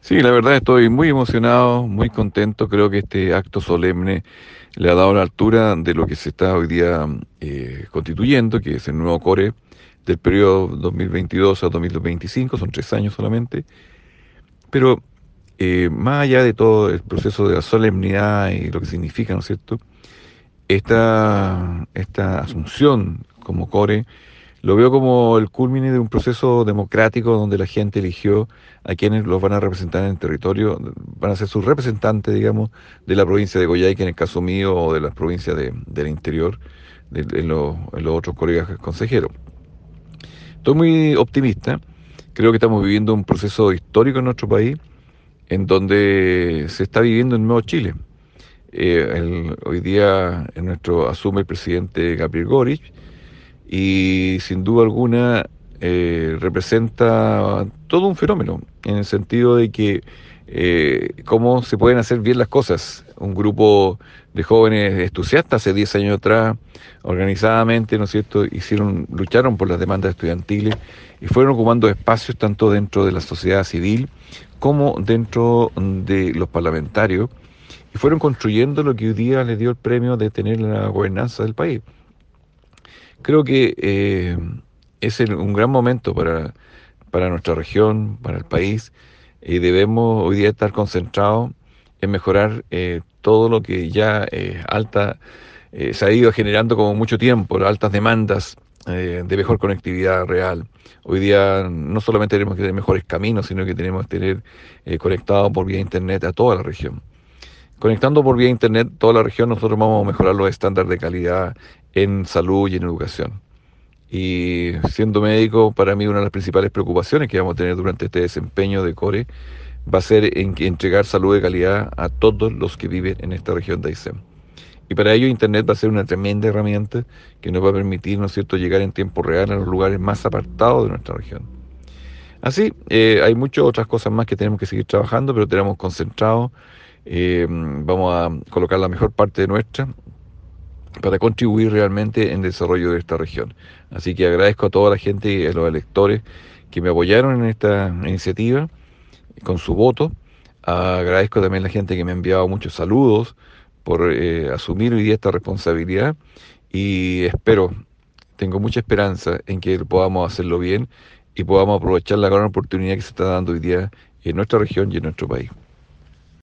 Sí, la verdad estoy muy emocionado, muy contento. Creo que este acto solemne le ha dado la altura de lo que se está hoy día eh, constituyendo, que es el nuevo core del periodo 2022 a 2025, son tres años solamente. Pero eh, más allá de todo el proceso de la solemnidad y lo que significa, ¿no es cierto? Esta, esta asunción como core lo veo como el culmine de un proceso democrático donde la gente eligió a quienes los van a representar en el territorio, van a ser sus representantes, digamos, de la provincia de Goyaique, en el caso mío, o de las provincias de, del interior, de, los, otros colegas consejeros. Estoy muy optimista, creo que estamos viviendo un proceso histórico en nuestro país, en donde se está viviendo el nuevo Chile. Eh, hoy día en nuestro asume el presidente Gabriel Boric, y sin duda alguna eh, representa todo un fenómeno, en el sentido de que eh, cómo se pueden hacer bien las cosas. Un grupo de jóvenes entusiastas hace 10 años atrás, organizadamente, ¿no es cierto?, hicieron, lucharon por las demandas estudiantiles y fueron ocupando espacios tanto dentro de la sociedad civil como dentro de los parlamentarios y fueron construyendo lo que hoy día les dio el premio de tener la gobernanza del país. Creo que eh, es un gran momento para, para nuestra región, para el país, y debemos hoy día estar concentrados en mejorar eh, todo lo que ya eh, alta se ha ido generando como mucho tiempo, altas demandas de mejor conectividad real. Hoy día no solamente tenemos que tener mejores caminos, sino que tenemos que tener conectado por vía internet a toda la región. Conectando por vía internet toda la región, nosotros vamos a mejorar los estándares de calidad en salud y en educación. Y siendo médico, para mí una de las principales preocupaciones que vamos a tener durante este desempeño de CORE va a ser en entregar salud de calidad a todos los que viven en esta región de Aysén. Y para ello Internet va a ser una tremenda herramienta que nos va a permitir, ¿no es cierto?, llegar en tiempo real a los lugares más apartados de nuestra región. Así, eh, hay muchas otras cosas más que tenemos que seguir trabajando, pero tenemos concentrado. Eh, vamos a colocar la mejor parte de nuestra para contribuir realmente en el desarrollo de esta región. Así que agradezco a toda la gente y a los electores que me apoyaron en esta iniciativa con su voto. Agradezco también a la gente que me ha enviado muchos saludos por eh, asumir hoy día esta responsabilidad y espero, tengo mucha esperanza en que podamos hacerlo bien y podamos aprovechar la gran oportunidad que se está dando hoy día en nuestra región y en nuestro país.